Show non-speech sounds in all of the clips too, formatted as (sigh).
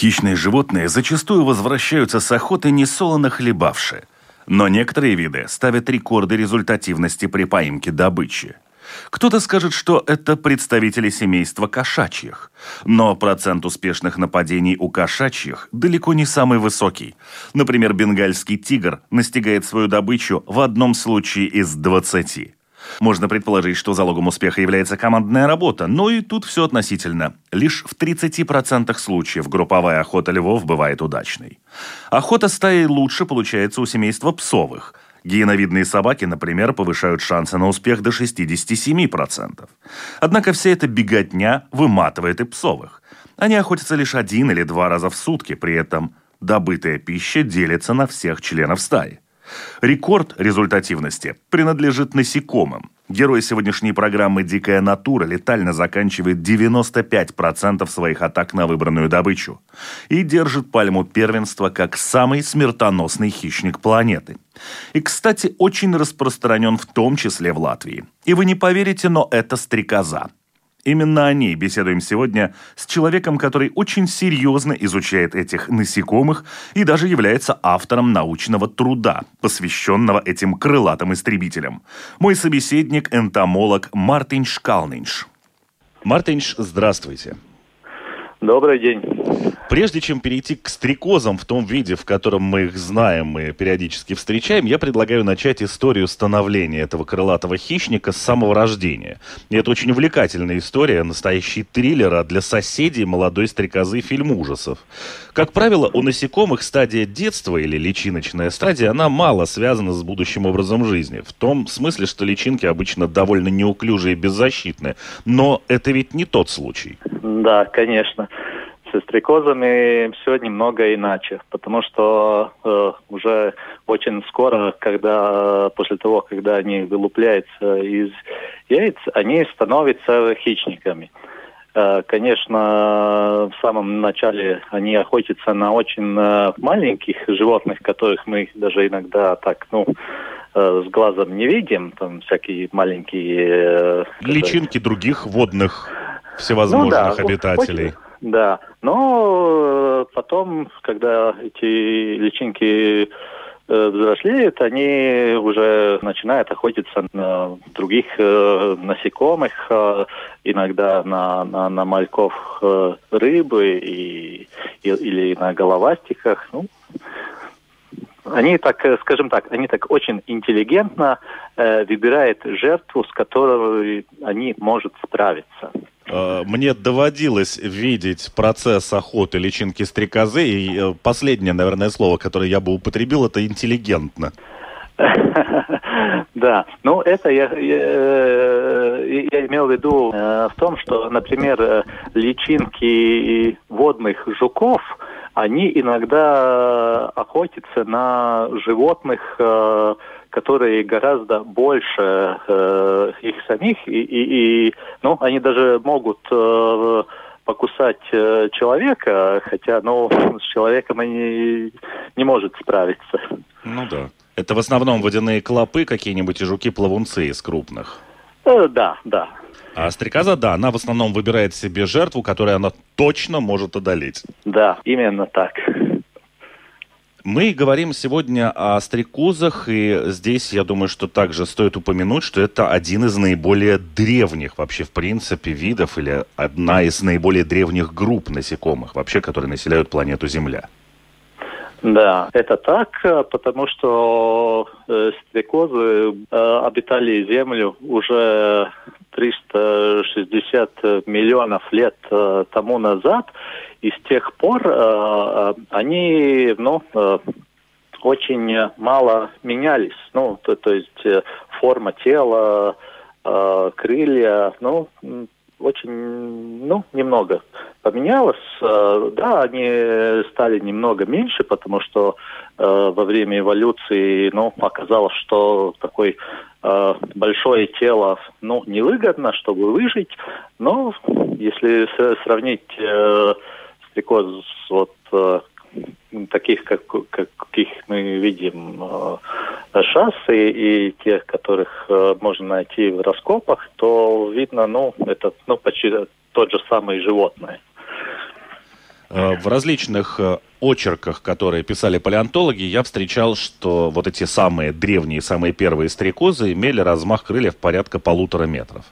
Хищные животные зачастую возвращаются с охоты несолоно хлебавши, но некоторые виды ставят рекорды результативности при поимке добычи. Кто-то скажет, что это представители семейства кошачьих, но процент успешных нападений у кошачьих далеко не самый высокий. Например, бенгальский тигр настигает свою добычу в одном случае из 20. Можно предположить, что залогом успеха является командная работа, но и тут все относительно. Лишь в 30% случаев групповая охота львов бывает удачной. Охота стаи лучше получается у семейства псовых. Гиеновидные собаки, например, повышают шансы на успех до 67%. Однако вся эта беготня выматывает и псовых. Они охотятся лишь один или два раза в сутки, при этом добытая пища делится на всех членов стаи. Рекорд результативности принадлежит насекомым. Герой сегодняшней программы «Дикая натура» летально заканчивает 95% своих атак на выбранную добычу и держит пальму первенства как самый смертоносный хищник планеты. И, кстати, очень распространен в том числе в Латвии. И вы не поверите, но это стрекоза – Именно о ней беседуем сегодня с человеком, который очень серьезно изучает этих насекомых и даже является автором научного труда, посвященного этим крылатым истребителям. Мой собеседник – энтомолог Мартин Шкалнинш. Мартинш, здравствуйте. Добрый день. Прежде чем перейти к стрекозам в том виде, в котором мы их знаем и периодически встречаем, я предлагаю начать историю становления этого крылатого хищника с самого рождения. И это очень увлекательная история, настоящий триллер, а для соседей молодой стрекозы фильм ужасов. Как правило, у насекомых стадия детства или личиночная стадия, она мало связана с будущим образом жизни. В том смысле, что личинки обычно довольно неуклюжие и беззащитные. Но это ведь не тот случай. Да, конечно со стрекозами все немного иначе, потому что э, уже очень скоро, когда после того, когда они вылупляются из яиц, они становятся хищниками. Э, конечно, в самом начале они охотятся на очень э, маленьких животных, которых мы даже иногда так, ну, э, с глазом не видим, там всякие маленькие... Э, Личинки других водных всевозможных ну, да, обитателей. Очень, да, но э, потом, когда эти личинки э, взрослеют, они уже начинают охотиться на других э, насекомых, э, иногда на, на, на мальков э, рыбы и, и, или на головастиках. Ну, они так, э, скажем так, они так очень интеллигентно э, выбирают жертву, с которой они могут справиться. Э, мне доводилось видеть процесс охоты личинки стрекозы, и э, последнее, наверное, слово, которое я бы употребил, это интеллигентно. (laughs) Да, ну это я, я, э, я имел в виду в том, что, например, личинки водных жуков, они иногда охотятся на животных, которые гораздо больше э, их самих, и, и, и ну, они даже могут э, покусать э, человека, хотя, ну, с человеком они не может справиться. Ну да. Это в основном водяные клопы, какие-нибудь и жуки-плавунцы из крупных. Э, да, да. А стрекоза, да, она в основном выбирает себе жертву, которую она точно может одолеть. Да, именно так. Мы говорим сегодня о стрекозах, и здесь, я думаю, что также стоит упомянуть, что это один из наиболее древних вообще, в принципе, видов или одна из наиболее древних групп насекомых вообще, которые населяют планету Земля. Да, это так, потому что э, стрекозы э, обитали Землю уже 360 миллионов лет э, тому назад, и с тех пор э, э, они, ну, очень мало менялись. Ну, то, то есть форма тела, крылья, ну, очень, ну, немного поменялось. Э, да, они стали немного меньше, потому что э, во время эволюции, ну, оказалось, что такой э, большое тело, ну, невыгодно, чтобы выжить. Но если сравнить э, стрекоз вот таких, как, каких мы видим шассы и тех, которых э, можно найти в раскопах, то видно, ну, это ну, почти тот же самый животное. Э, в различных э, очерках, которые писали палеонтологи, я встречал, что вот эти самые древние, самые первые стрекозы имели размах крыльев порядка полутора метров.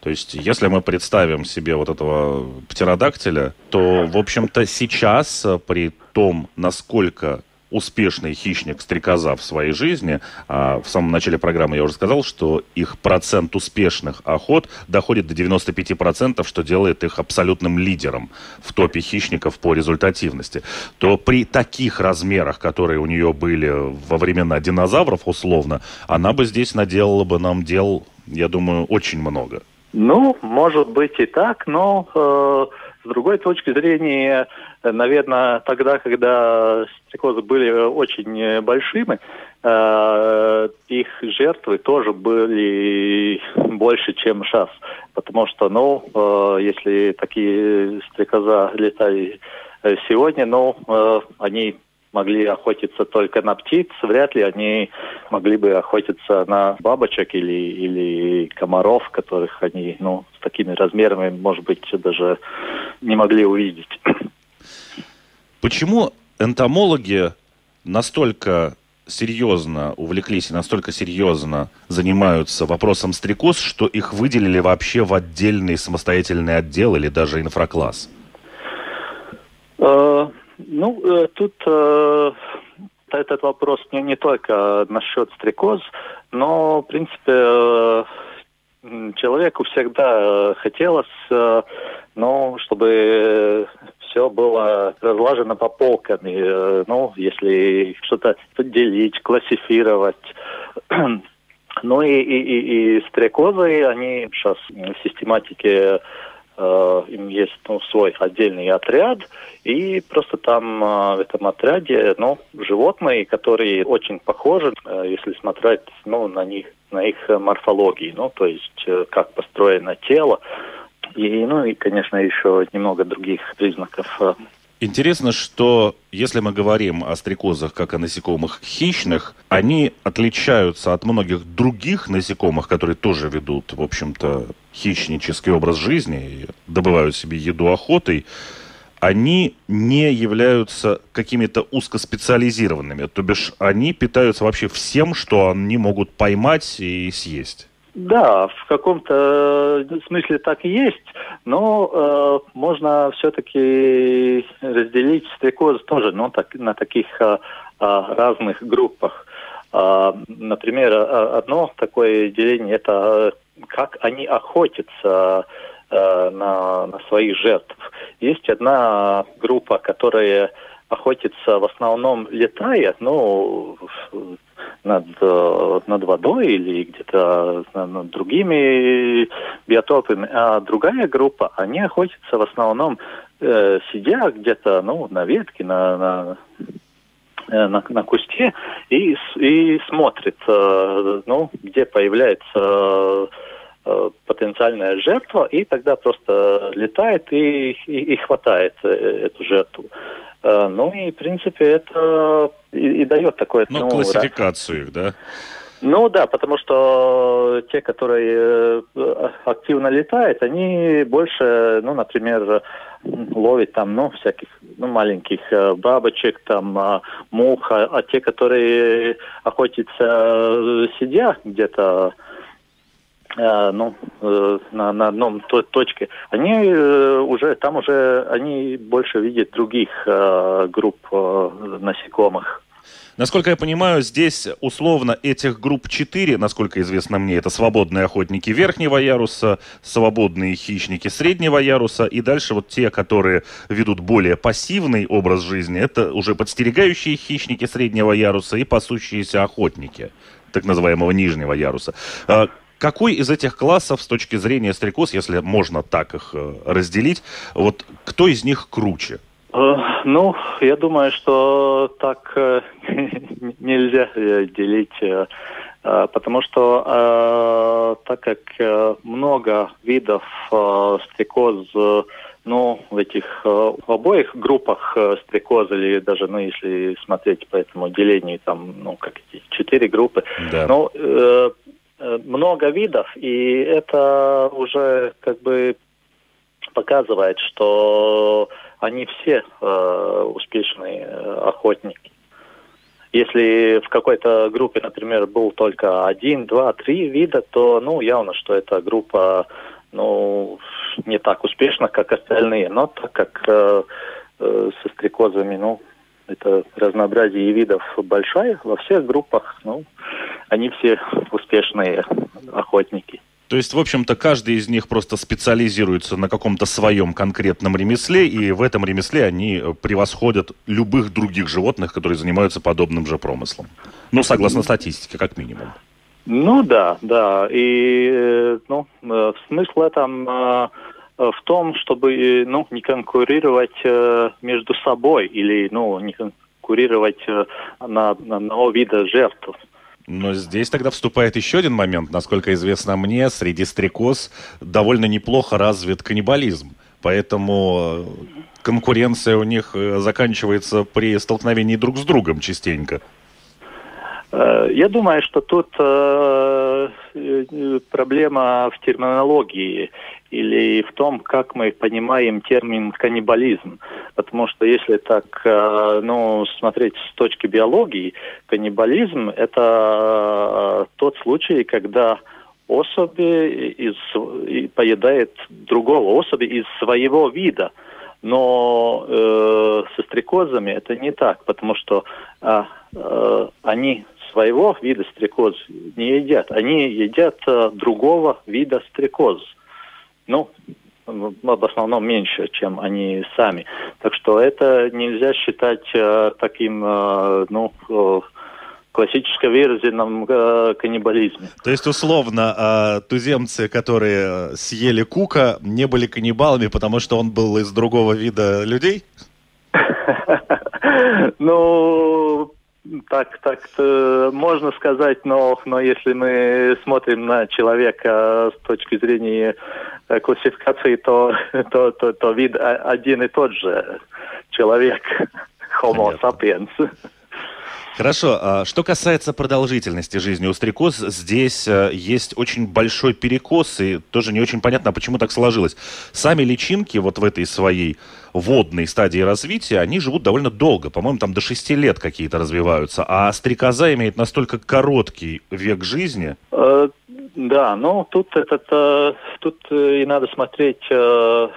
То есть, если мы представим себе вот этого птеродактиля, то, в общем-то, сейчас при том, насколько успешный хищник-стрекоза в своей жизни. А в самом начале программы я уже сказал, что их процент успешных охот доходит до 95%, что делает их абсолютным лидером в топе хищников по результативности. То при таких размерах, которые у нее были во времена динозавров, условно, она бы здесь наделала бы нам дел, я думаю, очень много. Ну, может быть и так, но э, с другой точки зрения, наверное, тогда, когда стрекозы были очень большими, э, их жертвы тоже были больше, чем сейчас. Потому что, ну, э, если такие стрекоза летали сегодня, ну, э, они могли охотиться только на птиц, вряд ли они могли бы охотиться на бабочек или, или комаров, которых они ну, с такими размерами, может быть, даже не могли увидеть. Почему энтомологи настолько серьезно увлеклись и настолько серьезно занимаются вопросом стрекоз, что их выделили вообще в отдельный самостоятельный отдел или даже инфракласс? Uh... Ну, э, тут э, этот вопрос не, не только насчет стрекоз, но, в принципе, э, человеку всегда хотелось, э, ну, чтобы все было разлажено по полкам. И, э, ну, если что-то делить, классифицировать. (clears throat) Ну и, и, и, и стрекозы, они сейчас в систематике Э, им есть ну, свой отдельный отряд, и просто там э, в этом отряде ну, животные, которые очень похожи, э, если смотреть ну, на них, на их морфологии, ну, то есть как построено тело, и, ну и, конечно, еще немного других признаков Интересно, что если мы говорим о стрекозах как о насекомых хищных, они отличаются от многих других насекомых, которые тоже ведут, в общем-то, хищнический образ жизни добывают себе еду охотой. Они не являются какими-то узкоспециализированными, то бишь они питаются вообще всем, что они могут поймать и съесть. Да, в каком-то э, смысле так и есть, но э, можно все-таки разделить стрекоз тоже ну, так, на таких э, разных группах. Э, например, одно такое деление это как они охотятся э, на, на своих жертв. Есть одна группа, которая охотится в основном летая, ну, над, э, над водой или где-то над другими биотопами, а другая группа, они охотятся в основном э, сидя где-то ну, на ветке, на, на, э, на, на кусте и, и смотрит, э, ну, где появляется э, потенциальная жертва, и тогда просто летает и, и, и хватает э, эту жертву. Э, ну и, в принципе, это и, и дает такое... Ну, ну классификацию их, да? Ну да, потому что те, которые э, активно летают, они больше, ну, например, ловят там, ну, всяких, ну, маленьких э, бабочек, там, мух, а, а те, которые охотятся сидя где-то Э, ну, э, на, на одном то, точке, они э, уже, там уже, они больше видят других групп насекомых. Насколько я понимаю, здесь условно этих групп четыре, насколько известно мне, это свободные охотники верхнего яруса, свободные хищники среднего яруса, и дальше вот те, которые ведут более пассивный образ жизни, это уже подстерегающие хищники среднего яруса и пасущиеся охотники так называемого нижнего яруса. Какой из этих классов с точки зрения стрекоз, если можно так их э, разделить, вот кто из них круче? Э, ну, я думаю, что так э, (laughs) нельзя делить, потому что так как много видов стрекоз ну, в этих в обоих группах стрекоз, или даже, ну, если смотреть по этому делению, там, ну, как эти четыре группы, да. ну, много видов, и это уже как бы показывает, что они все э, успешные э, охотники. Если в какой-то группе, например, был только один, два, три вида, то, ну, явно, что эта группа, ну, не так успешна, как остальные. Но так как э, э, со стрекозами, ну, это разнообразие видов большое во всех группах, ну, они все успешные охотники. То есть, в общем-то, каждый из них просто специализируется на каком-то своем конкретном ремесле, и в этом ремесле они превосходят любых других животных, которые занимаются подобным же промыслом. Ну, согласно статистике, как минимум. Ну да, да. И э, ну, э, смысл этом э, в том, чтобы ну, не конкурировать между собой или ну, не конкурировать на, на одного вида жертв. Но здесь тогда вступает еще один момент. Насколько известно мне, среди стрекоз довольно неплохо развит каннибализм. Поэтому э, конкуренция у них э, заканчивается при столкновении друг с другом частенько. Э, я думаю, что тут проблема в терминологии или в том, как мы понимаем термин каннибализм. Потому что если так, э, ну, смотреть с точки биологии, каннибализм – это э, тот случай, когда особи из, поедает другого особи из своего вида. Но э, со стрекозами это не так, потому что э, э, они своего вида стрекоз не едят. Они едят э, другого вида стрекоз. Ну, в основном меньше, чем они сами. Так что это нельзя считать э, таким, э, ну, э, классической выраженном э, каннибализме. То есть, условно, э, туземцы, которые съели Кука, не были каннибалами, потому что он был из другого вида людей? (laughs) Ну, так, так можно сказать, но, но если мы смотрим на человека с точки зрения э, классификации, то, (laughs) то, то, то вид один и тот же человек, Homo sapiens. Хорошо. А что касается продолжительности жизни у стрекоз, здесь э, есть очень большой перекос, и тоже не очень понятно, почему так сложилось. Сами личинки вот в этой своей водной стадии развития, они живут довольно долго. По-моему, там до 6 лет какие-то развиваются. А стрекоза имеет настолько короткий век жизни. Да, ну тут этот, э, тут э, и надо смотреть, э,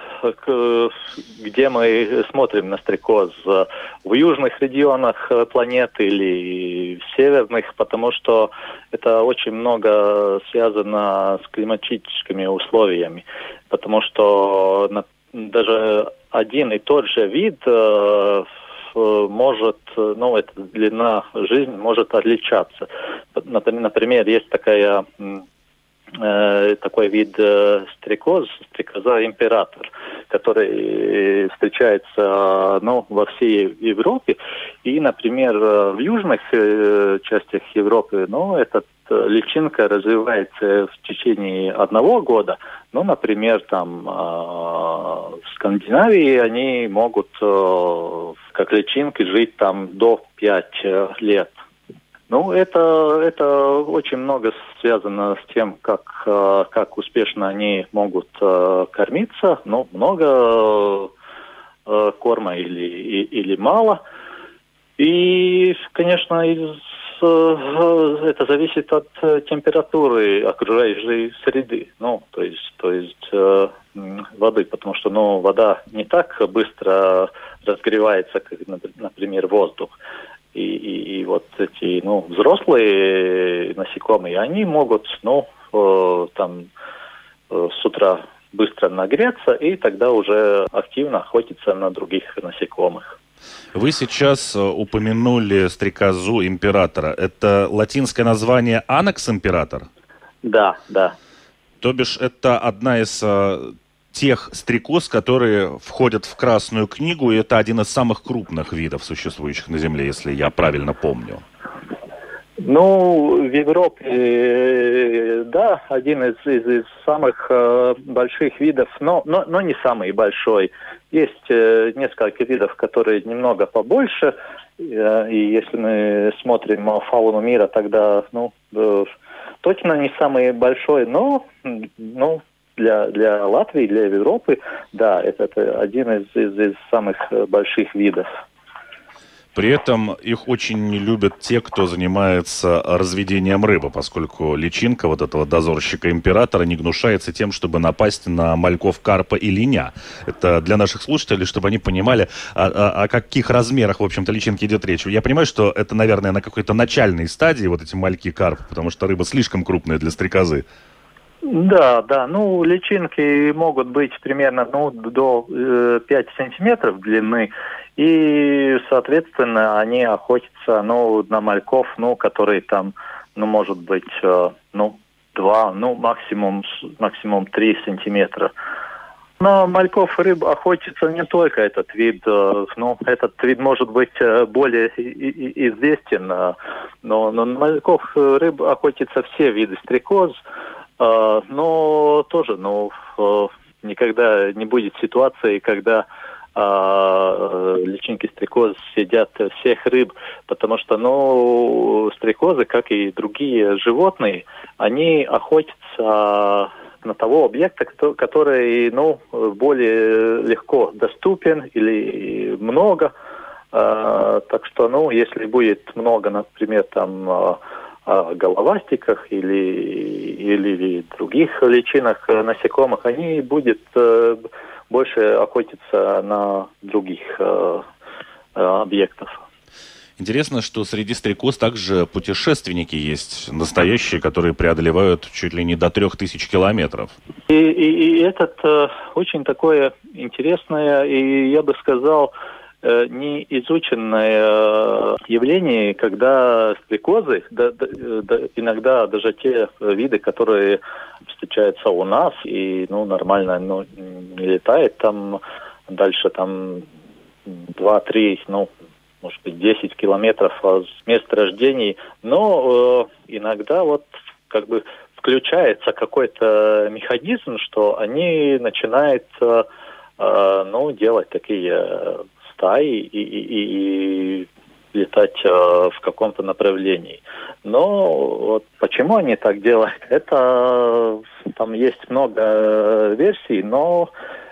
где мы смотрим на стрекоз. В южных регионах планеты или в северных, потому что это очень много связано с климатическими условиями. Потому что даже один и тот же вид может, ну, эта длина жизни может отличаться. Например, есть такая такой вид э, стрекоз, стрекоза император, который встречается ну, во всей Европе. И, например, в южных э, частях Европы ну, эта личинка развивается в течение одного года. Ну, например, там в Скандинавии они могут как личинки жить там до 5 лет. Ну, это, это очень много связано с тем, как, э, как успешно они могут э, кормиться. Ну, много э, корма или, или мало. И, конечно, из, это зависит от температуры окружающей среды. Ну, то есть, то есть воды, потому что ну, вода не так быстро разгревается, как, например, воздух. И, и, и вот эти ну, взрослые насекомые, они могут ну, э, там э, с утра быстро нагреться и тогда уже активно охотиться на других насекомых. Вы сейчас э, упомянули стрекозу императора. Это латинское название Анакс император? Да, да. То бишь это одна из э, тех стрекоз, которые входят в Красную книгу, и это один из самых крупных видов, существующих на Земле, если я правильно помню. Ну, в Европе, э, да, один из, из, из самых э, больших видов, но, но, но не самый большой. Есть э, несколько видов, которые немного побольше, э, и если мы смотрим фауну мира, тогда, ну, э, точно не самый большой, но, ну, для, для Латвии, для Европы, да, это, это один из, из, из самых э, больших видов. При этом их очень не любят те, кто занимается разведением рыбы, поскольку личинка вот этого дозорщика императора не гнушается тем, чтобы напасть на мальков карпа и линя. Это для наших слушателей, чтобы они понимали, о, о, каких размерах, в общем-то, личинки идет речь. Я понимаю, что это, наверное, на какой-то начальной стадии вот эти мальки карп, потому что рыба слишком крупная для стрекозы. Да, да. Ну, личинки могут быть примерно ну, до э, 5 сантиметров длины. И, соответственно, они охотятся, ну, на мальков, ну, которые там, ну, может быть, э, ну, два, ну, максимум, максимум три сантиметра. На мальков рыб охотится не только этот вид, э, ну, этот вид может быть э, более известен, но, но на мальков рыб охотятся все виды стрекоз, но тоже, ну, никогда не будет ситуации, когда а, личинки стрекоз съедят всех рыб, потому что, ну, стрекозы, как и другие животные, они охотятся на того объекта, который, ну, более легко доступен или много. А, так что, ну, если будет много, например, там головастиках или, или других личинах насекомых, они будут э, больше охотиться на других э, э, объектов. Интересно, что среди стрекоз также путешественники есть, настоящие, которые преодолевают чуть ли не до трех тысяч километров. И, и, и это э, очень такое интересное, и я бы сказал, э, неизученное э, явление, когда стрекозы, да, да, иногда даже те виды, которые встречаются у нас и ну, нормально ну, не летает там дальше там 2-3, ну, может быть, 10 километров от места рождения, но э, иногда вот как бы включается какой-то механизм, что они начинают э, э, ну, делать такие стаи и, и, и летать э, в каком-то направлении. Но вот почему они так делают, это там есть много версий, но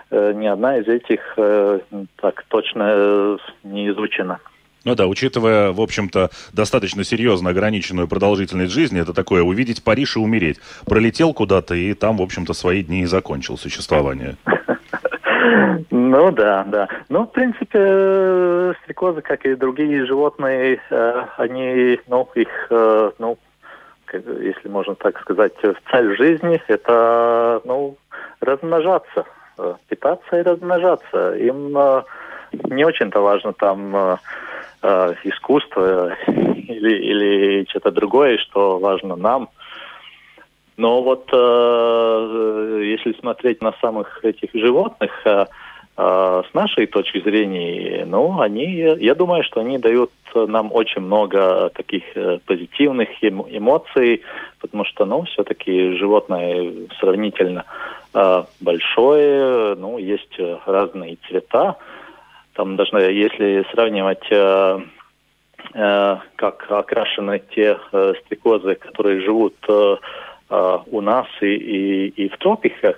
э, ни одна из этих э, так точно не изучена. Ну да, учитывая, в общем-то, достаточно серьезно ограниченную продолжительность жизни, это такое увидеть Париж и умереть. Пролетел куда-то и там, в общем-то, свои дни и закончил существование. (laughs) Ну да, да. Ну, в принципе, стрекозы, как и другие животные, э, они, ну, их, э, ну, если можно так сказать, цель жизни – это, ну, размножаться, э, питаться и размножаться. Им не очень-то важно там искусство или, или что-то другое, что важно нам. Но вот э, если смотреть на самых этих животных, э, э, с нашей точки зрения, ну, они, я думаю, что они дают нам очень много таких э, позитивных эмоций, потому что, ну, все-таки животное сравнительно э, большое, ну, есть разные цвета. Там даже если сравнивать э, э, как окрашены те э, стрекозы, которые живут у нас и, и, и в тропиках,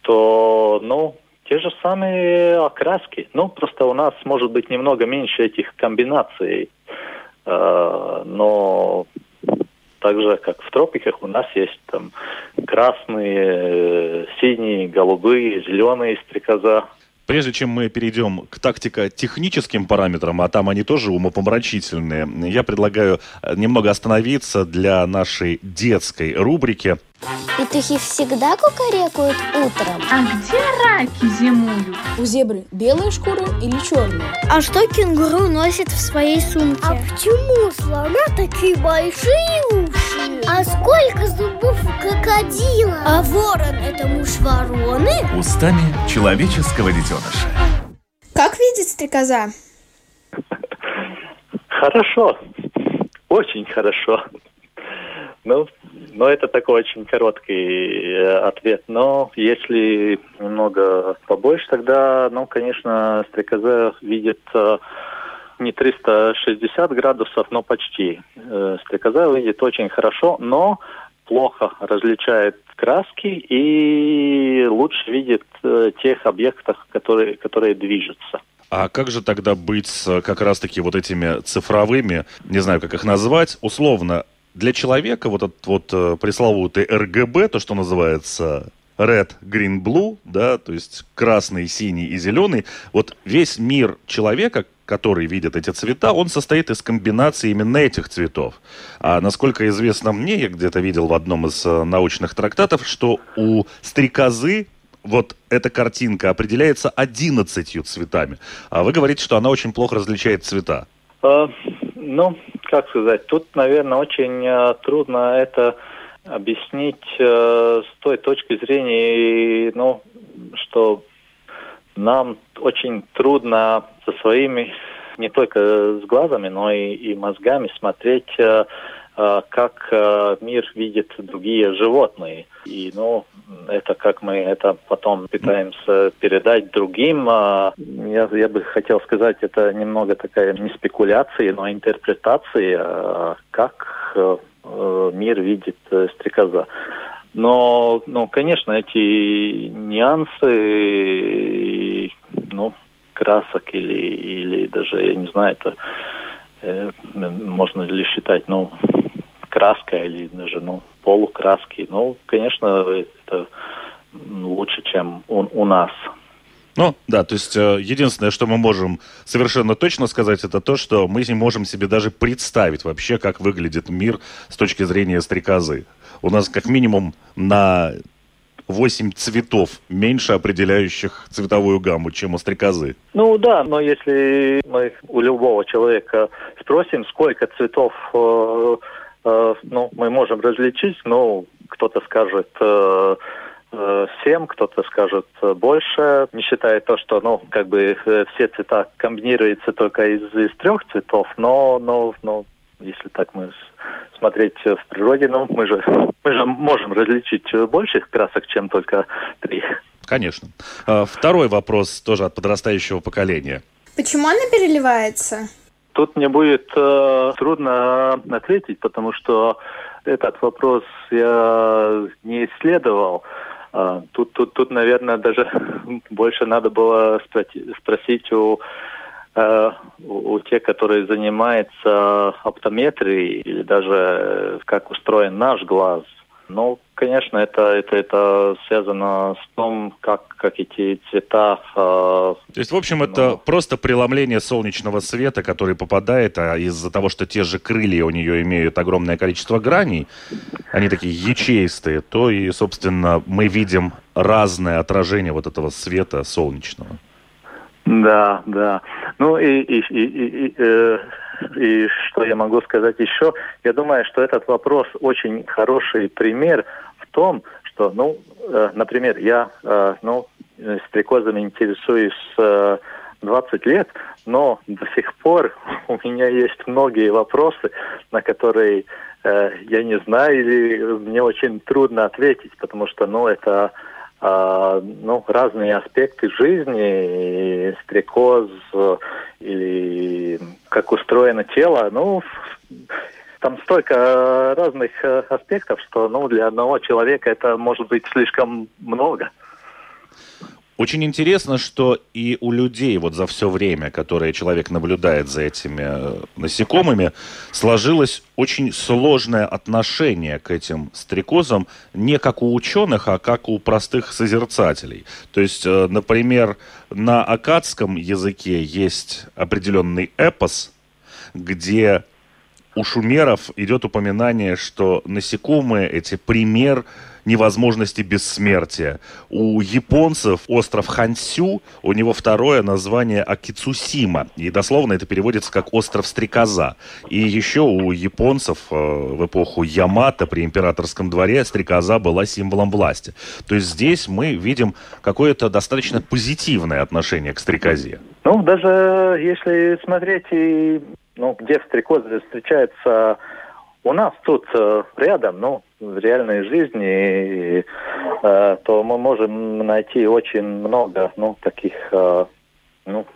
то, ну, те же самые окраски. Ну, просто у нас может быть немного меньше этих комбинаций. Э, но так же, как в тропиках, у нас есть там красные, синие, голубые, зеленые стрекоза. Прежде чем мы перейдем к тактико-техническим параметрам, а там они тоже умопомрачительные, я предлагаю немного остановиться для нашей детской рубрики. Петухи всегда кукарекают утром. А где раки зимуют? У зебры белая шкура или черная? А что кенгуру носит в своей сумке? А почему у слона такие большие уши? А сколько зубов у крокодила? А ворон это муж вороны? Устами человеческого детеныша. Как видит стрекоза? Хорошо. Очень хорошо. Ну, но это такой очень короткий э, ответ. Но если немного побольше, тогда, ну, конечно, стрекоза видит э, не 360 градусов, но почти. Э, стрекоза видит очень хорошо, но плохо различает краски и лучше видит тех объектов, которые, которые движутся. А как же тогда быть с как раз-таки вот этими цифровыми, не знаю, как их назвать, условно, для человека вот этот вот э, пресловутый РГБ, то, что называется red, green, blue, да, то есть красный, синий и зеленый, вот весь мир человека, который видит эти цвета, он состоит из комбинации именно этих цветов. А насколько известно мне, я где-то видел в одном из э, научных трактатов, что у стрекозы вот эта картинка определяется одиннадцатью цветами. А вы говорите, что она очень плохо различает цвета. Ну, как сказать, тут, наверное, очень э, трудно это объяснить э, с той точки зрения, ну, что нам очень трудно со своими не только с глазами, но и, и мозгами смотреть, э, как э, мир видит другие животные. И, ну, это как мы это потом пытаемся передать другим. Я, я бы хотел сказать, это немного такая не спекуляция, но интерпретация, как мир видит стрекоза. Но, ну, конечно, эти нюансы, ну, красок или, или даже, я не знаю, это э, можно ли считать, ну, краска или даже, ну, полукраски. Ну, конечно, это лучше, чем у, у нас. Ну, да, то есть э, единственное, что мы можем совершенно точно сказать, это то, что мы не можем себе даже представить вообще, как выглядит мир с точки зрения стрекозы. У нас как минимум на 8 цветов меньше определяющих цветовую гамму, чем у стрекозы. Ну да, но если мы у любого человека спросим, сколько цветов э, ну, мы можем различить, ну, кто-то скажет э, 7, кто-то скажет больше, не считая то, что, ну, как бы э, все цвета комбинируются только из, из трех цветов, но, но, но если так мы смотреть в природе, ну, мы же, мы же можем различить больше красок, чем только три. Конечно. Второй вопрос тоже от подрастающего поколения. Почему она переливается? Тут мне будет э, трудно ответить, потому что этот вопрос я не исследовал. Э, тут, тут, тут, наверное, даже (laughs) больше надо было спросить у Э, у тех, которые занимаются оптометрией или даже э, как устроен наш глаз. Ну, конечно, это, это, это связано с том, как, как эти цвета... Э, То есть, в общем, ну, это просто преломление солнечного света, который попадает, а из-за того, что те же крылья у нее имеют огромное количество граней, они такие ячеистые, то и, собственно, мы видим разное отражение вот этого света солнечного. Да, да. Ну и, и, и, и, э, и что я могу сказать еще? Я думаю, что этот вопрос очень хороший пример в том, что, ну, э, например, я, э, ну, стрекозами интересуюсь э, 20 лет, но до сих пор (laughs) у меня есть многие вопросы, на которые э, я не знаю или мне очень трудно ответить, потому что, ну, это ну, разные аспекты жизни, стрекоз или как устроено тело. Ну, там столько разных э, аспектов, что ну, для одного человека это может быть слишком много. Очень интересно, что и у людей вот за все время, которое человек наблюдает за этими э, насекомыми, сложилось очень сложное отношение к этим стрекозам не как у ученых, а как у простых созерцателей. То есть, э, например, на акадском языке есть определенный эпос, где у шумеров идет упоминание, что насекомые эти пример невозможности бессмертия. У японцев остров Хансю, у него второе название Акицусима. И дословно это переводится как остров Стрекоза. И еще у японцев э, в эпоху Ямато при императорском дворе Стрекоза была символом власти. То есть здесь мы видим какое-то достаточно позитивное отношение к Стрекозе. Ну, даже если смотреть, и, ну, где стрекозы встречаются у нас тут э, рядом, ну, в реальной жизни, э, то мы можем найти очень много, ну, таких, э, ну,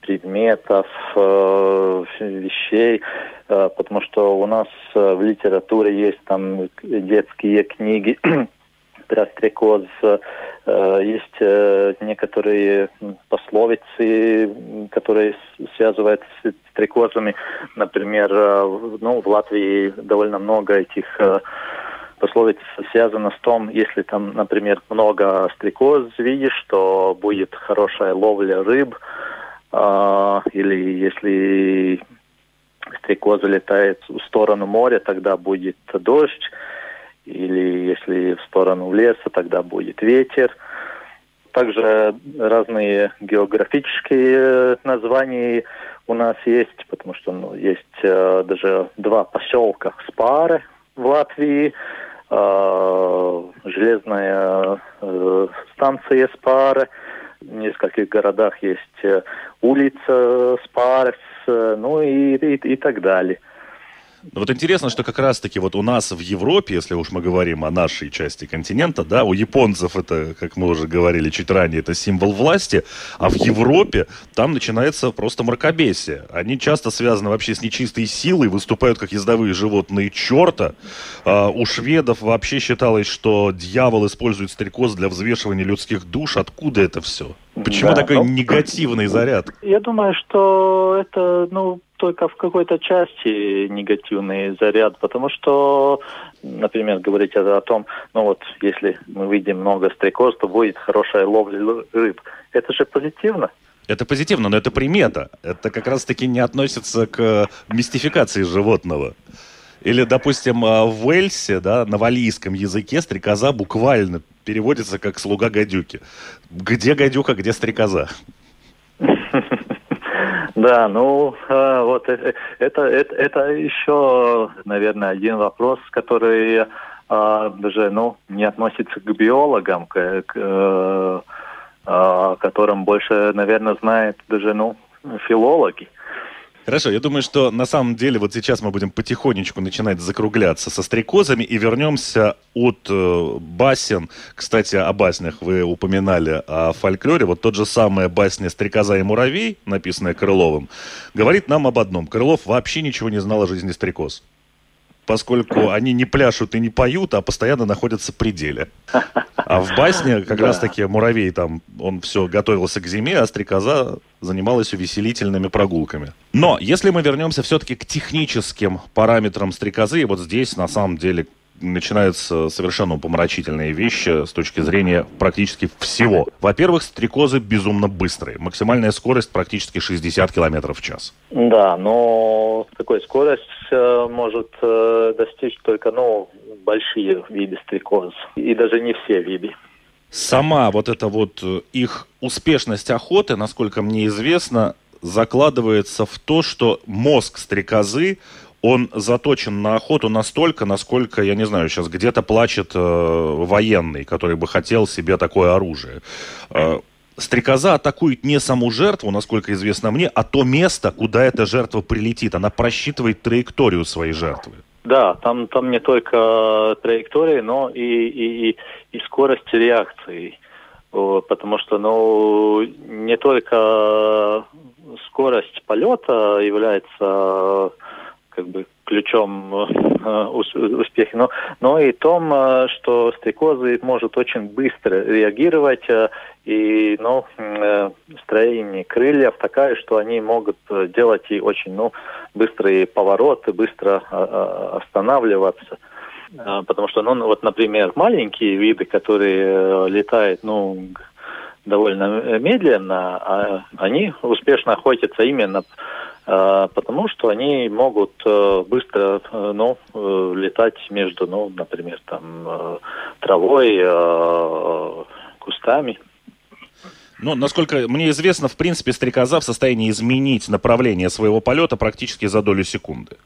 предметов, э, вещей, э, потому что у нас э, в литературе есть там детские книги (clears throat) про стрекоз, э, есть э, некоторые пословицы, которые связываются с стрекозами. Например, э, ну, в Латвии довольно много этих пословиц связано с том, если там, например, много стрекоз видишь, то будет хорошая ловля рыб, или если стрекоза летает в сторону моря, тогда будет дождь или если в сторону леса, тогда будет ветер. Также разные географические названия у нас есть, потому что ну, есть э, даже два поселка Спары в Латвии, э, железная э, станция Спары, в нескольких городах есть э, улица э, ну и, и, и так далее. Ну, вот интересно, что как раз-таки вот у нас в Европе, если уж мы говорим о нашей части континента, да, у японцев это, как мы уже говорили чуть ранее, это символ власти, а в Европе там начинается просто мракобесие. Они часто связаны вообще с нечистой силой, выступают как ездовые животные черта. А у шведов вообще считалось, что дьявол использует стрекоз для взвешивания людских душ. Откуда это все? Почему да, такой ну, негативный заряд? Я думаю, что это, ну, только в какой-то части негативный заряд, потому что, например, говорить о, том, ну вот, если мы видим много стрекоз, то будет хорошая ловля рыб. Это же позитивно. Это позитивно, но это примета. Это как раз-таки не относится к мистификации животного. Или, допустим, а, в Уэльсе, да, на валийском языке стрекоза буквально переводится как «слуга гадюки». Где гадюка, где стрекоза? Да, ну э, вот э, это, это, это еще, наверное, один вопрос, который даже ну, не относится к биологам, к, к э, которым больше, наверное, знают даже ну, филологи. Хорошо, я думаю, что на самом деле вот сейчас мы будем потихонечку начинать закругляться со стрекозами и вернемся от э, басен. Кстати, о баснях вы упоминали о фольклоре. Вот тот же самый басня «Стрекоза и муравей», написанная Крыловым, говорит нам об одном. Крылов вообще ничего не знал о жизни стрекоз поскольку они не пляшут и не поют, а постоянно находятся в пределе. А в басне как (laughs) да. раз-таки муравей там, он все готовился к зиме, а стрекоза занималась увеселительными прогулками. Но если мы вернемся все-таки к техническим параметрам стрекозы, вот здесь на самом деле начинаются совершенно помрачительные вещи с точки зрения практически всего. Во-первых, стрекозы безумно быстрые. Максимальная скорость практически 60 км в час. Да, но такой скорость э, может э, достичь только ну, большие виды стрекоз. И даже не все виды. Сама вот эта вот э, их успешность охоты, насколько мне известно, закладывается в то, что мозг стрекозы он заточен на охоту настолько, насколько, я не знаю, сейчас где-то плачет э, военный, который бы хотел себе такое оружие. Э, стрекоза атакует не саму жертву, насколько известно мне, а то место, куда эта жертва прилетит. Она просчитывает траекторию своей жертвы. Да, там, там не только траектория, но и, и, и скорость реакции. Потому что ну, не только скорость полета является как бы ключом э, успеха, но, но и том, э, что стрекозы может очень быстро реагировать, э, и ну, строение крыльев такая, что они могут делать и очень ну, быстрые повороты, быстро останавливаться. Потому что, ну, вот, например, маленькие виды, которые летают, ну, довольно медленно, а они успешно охотятся именно э, потому что они могут э, быстро э, ну, э, летать между, ну, например, там, травой, кустами. Ну, насколько мне известно, в принципе, стрекоза в состоянии изменить направление своего полета практически за долю секунды.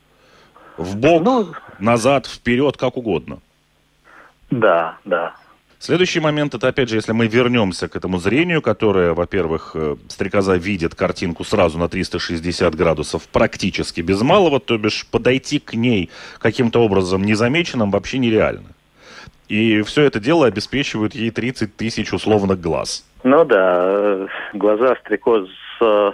В бок, Ну, назад, вперед, как угодно. да, да. Следующий момент, это опять же, если мы вернемся к этому зрению, которое, во-первых, э, стрекоза видит картинку сразу на 360 градусов практически без малого, то бишь подойти к ней каким-то образом незамеченным вообще нереально. И все это дело обеспечивают ей 30 тысяч условных глаз. Ну да, э, глаза стрекоз э,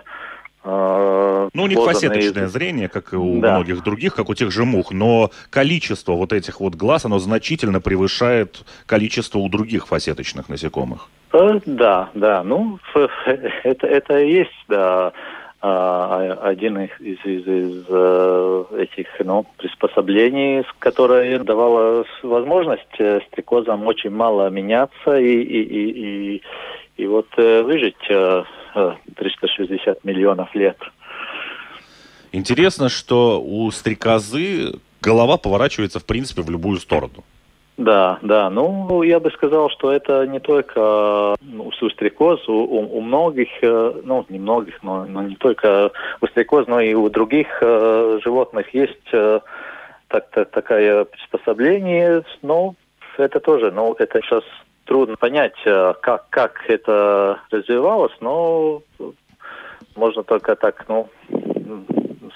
Ну, у них фасеточное из- зрение, как и у Да. многих других, как у тех же мух, но количество вот этих вот глаз, оно значительно превышает количество у других фасеточных насекомых. Э, Да, да, ну, (laughs) это, это и есть, да, один из, из, из- э, этих, ну, приспособлений, которое давало возможность э, стрекозам очень мало меняться и, и, и, и, и вот э, выжить э, э, 360 миллионов лет. Интересно, что у стрекозы голова поворачивается, в принципе, в любую сторону. Да, да. Ну, я бы сказал, что это не только ну, у стрекоз, у, у- у многих, э, ну, не многих, но, но не только у стрекоз, но и у других э, животных есть э, так, так- такое приспособление. Но это тоже, ну, это сейчас трудно понять, э, как, как это развивалось, но можно только так, ну,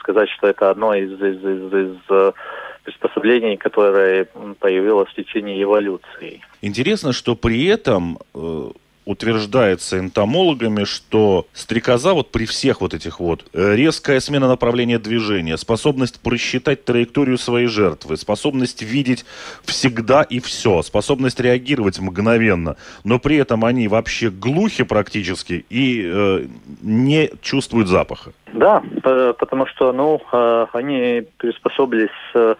сказать, что это одно из, из, из, из, э, приспособлений, которое появилось в течение эволюции. Интересно, что при этом э, утверждается энтомологами, что стрекоза вот при всех вот этих вот э, резкая смена направления движения, способность просчитать траекторию своей жертвы, способность видеть всегда и все, способность реагировать мгновенно, но при этом они вообще глухи практически и э, не чувствуют запаха. Да, потому что, ну, э, они приспособились э,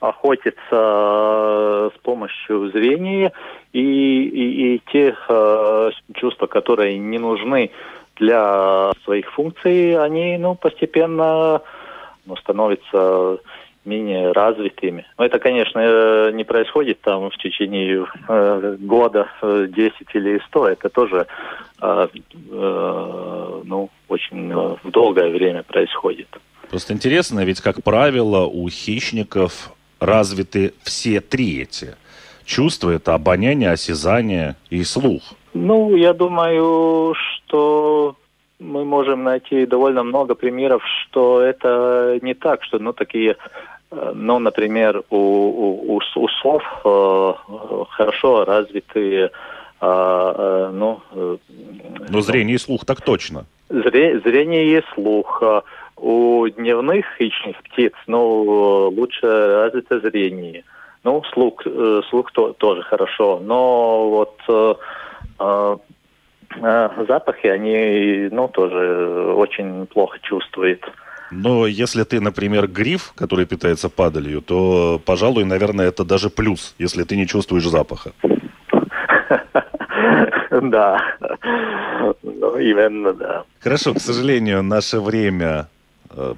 охотиться э, с помощью зрения, и, и, и те э, которые не нужны для своих функций, они, ну, постепенно ну, становятся менее развитыми. Но это, конечно, э, не происходит там в течение э, года, э, 10 или 100. Это тоже э, э, ну, очень э, долгое время происходит. Просто интересно, ведь, как правило, у хищников развиты все три эти чувства. Это обоняние, осязание и слух. Ну, я думаю, что мы можем найти довольно много примеров, что это не так, что, ну, такие, э, ну, например, у, у, у, сов э, э, хорошо развитые, э, э, ну, э, Но зрение и слух так точно. Зре- зрение и слух. А У дневных хищных птиц, ну, лучше развито зрение. Ну, слух, э, слух то- тоже хорошо. Но вот э, э, э, запахи, они, ну, тоже очень плохо чувствуют. Но если ты, например, гриф, который питается падалью, то, пожалуй, наверное, это даже плюс, если ты не чувствуешь запаха. (laughs) Да. Ну, именно, да. Хорошо, к сожалению, наше время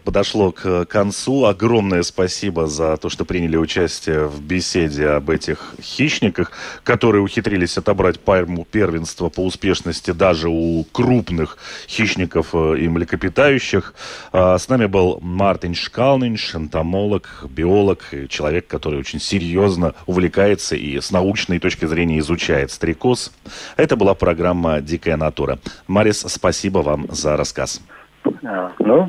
подошло к концу. Огромное спасибо за то, что приняли участие в беседе об этих хищниках, которые ухитрились отобрать пальму первенства по успешности даже у крупных хищников э, и млекопитающих. А С нами был Мартин Шкалнинш, энтомолог, биолог, человек, который очень серьезно увлекается и с научной точки зрения изучает стрекоз. Это была программа «Дикая натура». Марис, спасибо вам за рассказ. А, Ну,